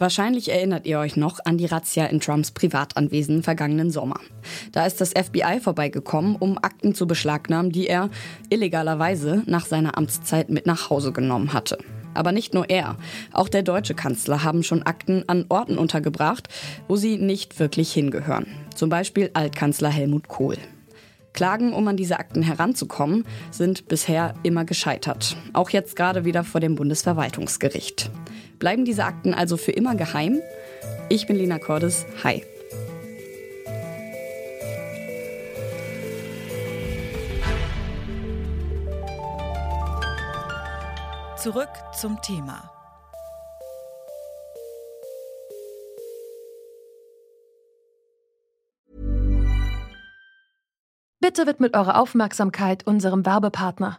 Wahrscheinlich erinnert ihr euch noch an die Razzia in Trumps Privatanwesen vergangenen Sommer. Da ist das FBI vorbeigekommen, um Akten zu beschlagnahmen, die er illegalerweise nach seiner Amtszeit mit nach Hause genommen hatte. Aber nicht nur er, auch der deutsche Kanzler haben schon Akten an Orten untergebracht, wo sie nicht wirklich hingehören. Zum Beispiel Altkanzler Helmut Kohl. Klagen, um an diese Akten heranzukommen, sind bisher immer gescheitert. Auch jetzt gerade wieder vor dem Bundesverwaltungsgericht. Bleiben diese Akten also für immer geheim? Ich bin Lina Cordes. Hi. Zurück zum Thema. Bitte widmet eure Aufmerksamkeit unserem Werbepartner.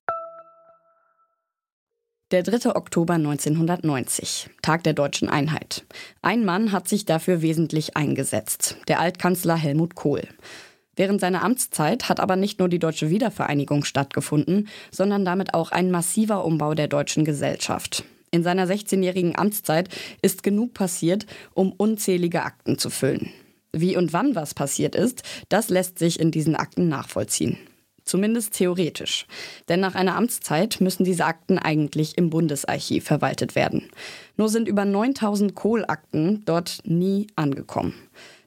Der 3. Oktober 1990, Tag der deutschen Einheit. Ein Mann hat sich dafür wesentlich eingesetzt, der Altkanzler Helmut Kohl. Während seiner Amtszeit hat aber nicht nur die deutsche Wiedervereinigung stattgefunden, sondern damit auch ein massiver Umbau der deutschen Gesellschaft. In seiner 16-jährigen Amtszeit ist genug passiert, um unzählige Akten zu füllen. Wie und wann was passiert ist, das lässt sich in diesen Akten nachvollziehen. Zumindest theoretisch. Denn nach einer Amtszeit müssen diese Akten eigentlich im Bundesarchiv verwaltet werden. Nur sind über 9000 Kohl-Akten dort nie angekommen.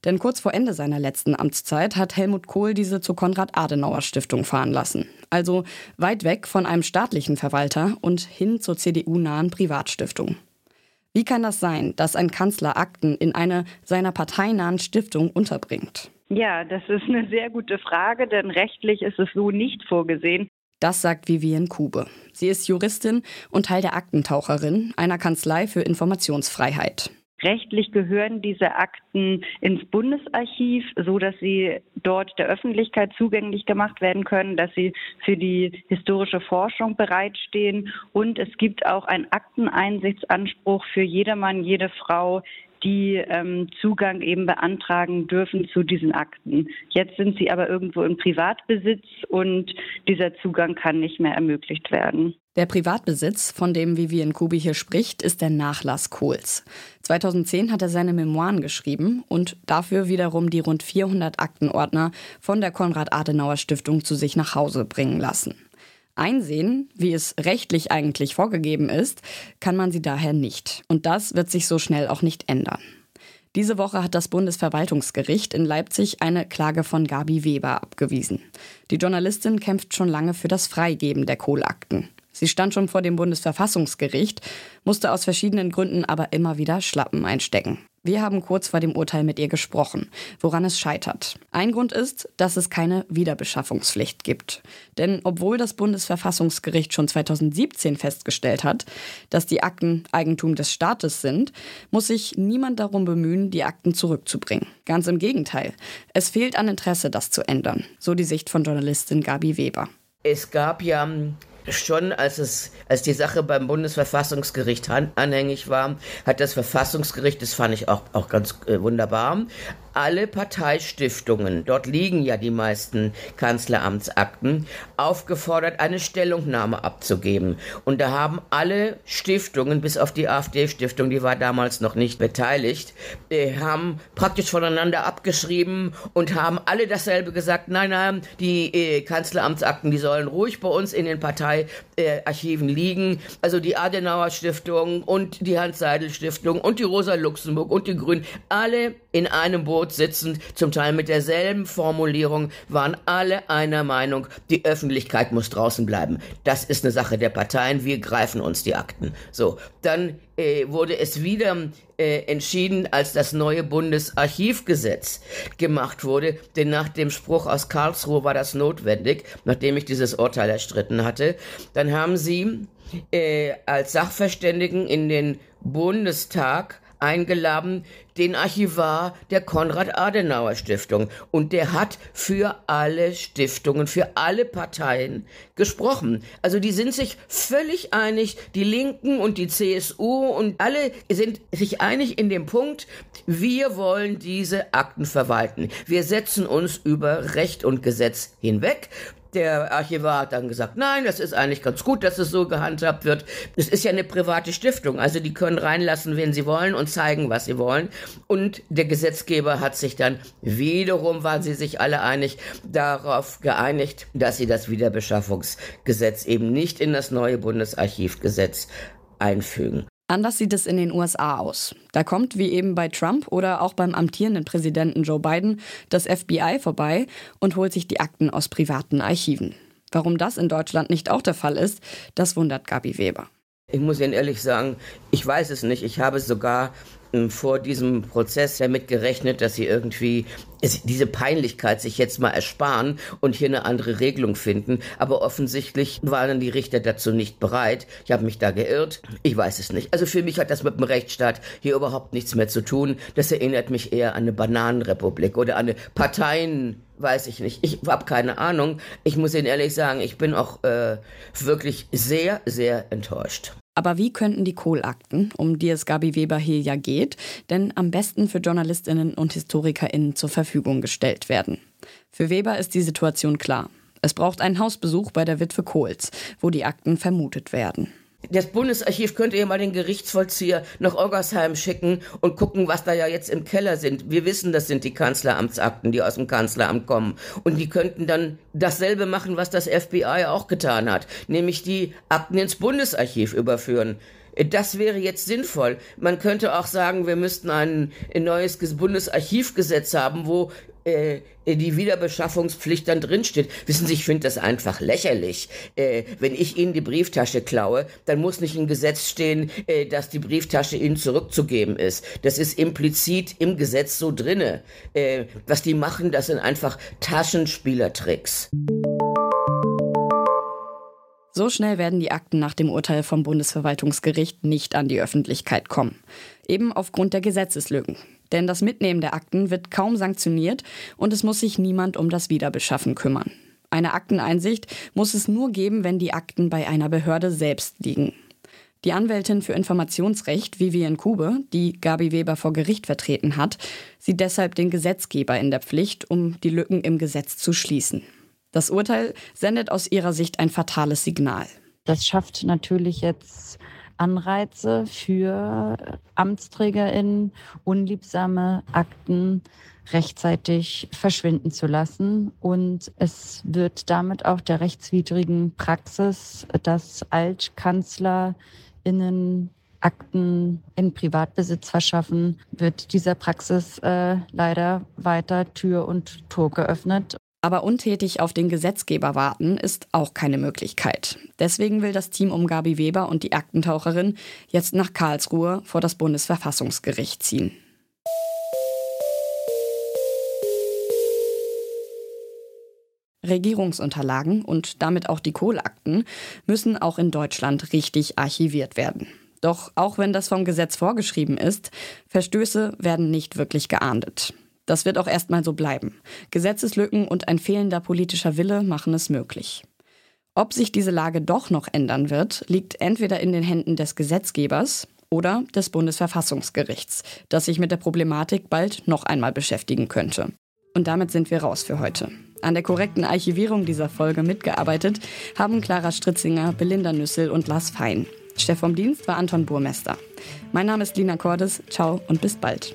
Denn kurz vor Ende seiner letzten Amtszeit hat Helmut Kohl diese zur Konrad-Adenauer-Stiftung fahren lassen. Also weit weg von einem staatlichen Verwalter und hin zur CDU-nahen Privatstiftung. Wie kann das sein, dass ein Kanzler Akten in eine seiner parteinahen Stiftung unterbringt? Ja, das ist eine sehr gute Frage, denn rechtlich ist es so nicht vorgesehen. Das sagt Vivian Kube. Sie ist Juristin und Teil der Aktentaucherin, einer Kanzlei für Informationsfreiheit. Rechtlich gehören diese Akten ins Bundesarchiv, so dass sie dort der Öffentlichkeit zugänglich gemacht werden können, dass sie für die historische Forschung bereitstehen. Und es gibt auch einen Akteneinsichtsanspruch für jedermann, jede Frau, die ähm, Zugang eben beantragen dürfen zu diesen Akten. Jetzt sind sie aber irgendwo im Privatbesitz und dieser Zugang kann nicht mehr ermöglicht werden. Der Privatbesitz, von dem Vivian Kubi hier spricht, ist der Nachlass Kohls. 2010 hat er seine Memoiren geschrieben und dafür wiederum die rund 400 Aktenordner von der Konrad-Adenauer-Stiftung zu sich nach Hause bringen lassen. Einsehen, wie es rechtlich eigentlich vorgegeben ist, kann man sie daher nicht. Und das wird sich so schnell auch nicht ändern. Diese Woche hat das Bundesverwaltungsgericht in Leipzig eine Klage von Gabi Weber abgewiesen. Die Journalistin kämpft schon lange für das Freigeben der Kohlakten. Sie stand schon vor dem Bundesverfassungsgericht, musste aus verschiedenen Gründen aber immer wieder Schlappen einstecken. Wir haben kurz vor dem Urteil mit ihr gesprochen, woran es scheitert. Ein Grund ist, dass es keine Wiederbeschaffungspflicht gibt. Denn obwohl das Bundesverfassungsgericht schon 2017 festgestellt hat, dass die Akten Eigentum des Staates sind, muss sich niemand darum bemühen, die Akten zurückzubringen. Ganz im Gegenteil. Es fehlt an Interesse, das zu ändern. So die Sicht von Journalistin Gabi Weber. Es gab ja schon als es als die Sache beim Bundesverfassungsgericht anhängig war, hat das Verfassungsgericht, das fand ich auch auch ganz äh, wunderbar, alle Parteistiftungen, dort liegen ja die meisten Kanzleramtsakten, aufgefordert, eine Stellungnahme abzugeben. Und da haben alle Stiftungen, bis auf die AfD-Stiftung, die war damals noch nicht beteiligt, äh, haben praktisch voneinander abgeschrieben und haben alle dasselbe gesagt, nein, nein, die äh, Kanzleramtsakten, die sollen ruhig bei uns in den Parteiarchiven liegen. Also die Adenauer Stiftung und die Hans-Seidel Stiftung und die Rosa Luxemburg und die Grünen, alle in einem Boot Boot sitzend, zum Teil mit derselben Formulierung, waren alle einer Meinung, die Öffentlichkeit muss draußen bleiben. Das ist eine Sache der Parteien, wir greifen uns die Akten. So, dann äh, wurde es wieder äh, entschieden, als das neue Bundesarchivgesetz gemacht wurde, denn nach dem Spruch aus Karlsruhe war das notwendig, nachdem ich dieses Urteil erstritten hatte, dann haben sie äh, als Sachverständigen in den Bundestag eingeladen, den Archivar der Konrad-Adenauer-Stiftung. Und der hat für alle Stiftungen, für alle Parteien gesprochen. Also die sind sich völlig einig, die Linken und die CSU und alle sind sich einig in dem Punkt, wir wollen diese Akten verwalten. Wir setzen uns über Recht und Gesetz hinweg. Der Archivar hat dann gesagt, nein, das ist eigentlich ganz gut, dass es so gehandhabt wird. Es ist ja eine private Stiftung, also die können reinlassen, wen sie wollen und zeigen, was sie wollen. Und der Gesetzgeber hat sich dann wiederum, waren sie sich alle einig, darauf geeinigt, dass sie das Wiederbeschaffungsgesetz eben nicht in das neue Bundesarchivgesetz einfügen. Anders sieht es in den USA aus. Da kommt, wie eben bei Trump oder auch beim amtierenden Präsidenten Joe Biden, das FBI vorbei und holt sich die Akten aus privaten Archiven. Warum das in Deutschland nicht auch der Fall ist, das wundert Gabi Weber. Ich muss Ihnen ehrlich sagen, ich weiß es nicht. Ich habe sogar vor diesem Prozess damit gerechnet, dass sie irgendwie diese Peinlichkeit sich jetzt mal ersparen und hier eine andere Regelung finden. Aber offensichtlich waren die Richter dazu nicht bereit. Ich habe mich da geirrt. Ich weiß es nicht. Also für mich hat das mit dem Rechtsstaat hier überhaupt nichts mehr zu tun. Das erinnert mich eher an eine Bananenrepublik oder an eine Parteien weiß ich nicht. Ich habe keine Ahnung. Ich muss Ihnen ehrlich sagen, ich bin auch äh, wirklich sehr, sehr enttäuscht. Aber wie könnten die Kohlakten, um die es Gabi Weber hier ja geht, denn am besten für Journalistinnen und Historikerinnen zur Verfügung gestellt werden? Für Weber ist die Situation klar. Es braucht einen Hausbesuch bei der Witwe Kohls, wo die Akten vermutet werden. Das Bundesarchiv könnte ja mal den Gerichtsvollzieher nach Oggersheim schicken und gucken, was da ja jetzt im Keller sind. Wir wissen, das sind die Kanzleramtsakten, die aus dem Kanzleramt kommen. Und die könnten dann dasselbe machen, was das FBI auch getan hat, nämlich die Akten ins Bundesarchiv überführen. Das wäre jetzt sinnvoll. Man könnte auch sagen, wir müssten ein neues Bundesarchivgesetz haben, wo äh, die Wiederbeschaffungspflicht dann drinsteht. Wissen Sie, ich finde das einfach lächerlich. Äh, wenn ich Ihnen die Brieftasche klaue, dann muss nicht im Gesetz stehen, äh, dass die Brieftasche Ihnen zurückzugeben ist. Das ist implizit im Gesetz so drinne. Äh, was die machen, das sind einfach Taschenspielertricks. So schnell werden die Akten nach dem Urteil vom Bundesverwaltungsgericht nicht an die Öffentlichkeit kommen. Eben aufgrund der Gesetzeslücken. Denn das Mitnehmen der Akten wird kaum sanktioniert und es muss sich niemand um das Wiederbeschaffen kümmern. Eine Akteneinsicht muss es nur geben, wenn die Akten bei einer Behörde selbst liegen. Die Anwältin für Informationsrecht Vivian Kube, die Gabi Weber vor Gericht vertreten hat, sieht deshalb den Gesetzgeber in der Pflicht, um die Lücken im Gesetz zu schließen. Das Urteil sendet aus ihrer Sicht ein fatales Signal. Das schafft natürlich jetzt Anreize für AmtsträgerInnen, unliebsame Akten rechtzeitig verschwinden zu lassen. Und es wird damit auch der rechtswidrigen Praxis, dass AltkanzlerInnen Akten in Privatbesitz verschaffen, wird dieser Praxis äh, leider weiter Tür und Tor geöffnet. Aber untätig auf den Gesetzgeber warten ist auch keine Möglichkeit. Deswegen will das Team um Gabi Weber und die Aktentaucherin jetzt nach Karlsruhe vor das Bundesverfassungsgericht ziehen. Regierungsunterlagen und damit auch die Kohlakten müssen auch in Deutschland richtig archiviert werden. Doch auch wenn das vom Gesetz vorgeschrieben ist, Verstöße werden nicht wirklich geahndet. Das wird auch erstmal so bleiben. Gesetzeslücken und ein fehlender politischer Wille machen es möglich. Ob sich diese Lage doch noch ändern wird, liegt entweder in den Händen des Gesetzgebers oder des Bundesverfassungsgerichts, das sich mit der Problematik bald noch einmal beschäftigen könnte. Und damit sind wir raus für heute. An der korrekten Archivierung dieser Folge mitgearbeitet haben Clara Stritzinger, Belinda Nüssel und Lars Fein. Chef vom Dienst war Anton Burmester. Mein Name ist Lina Cordes. Ciao und bis bald.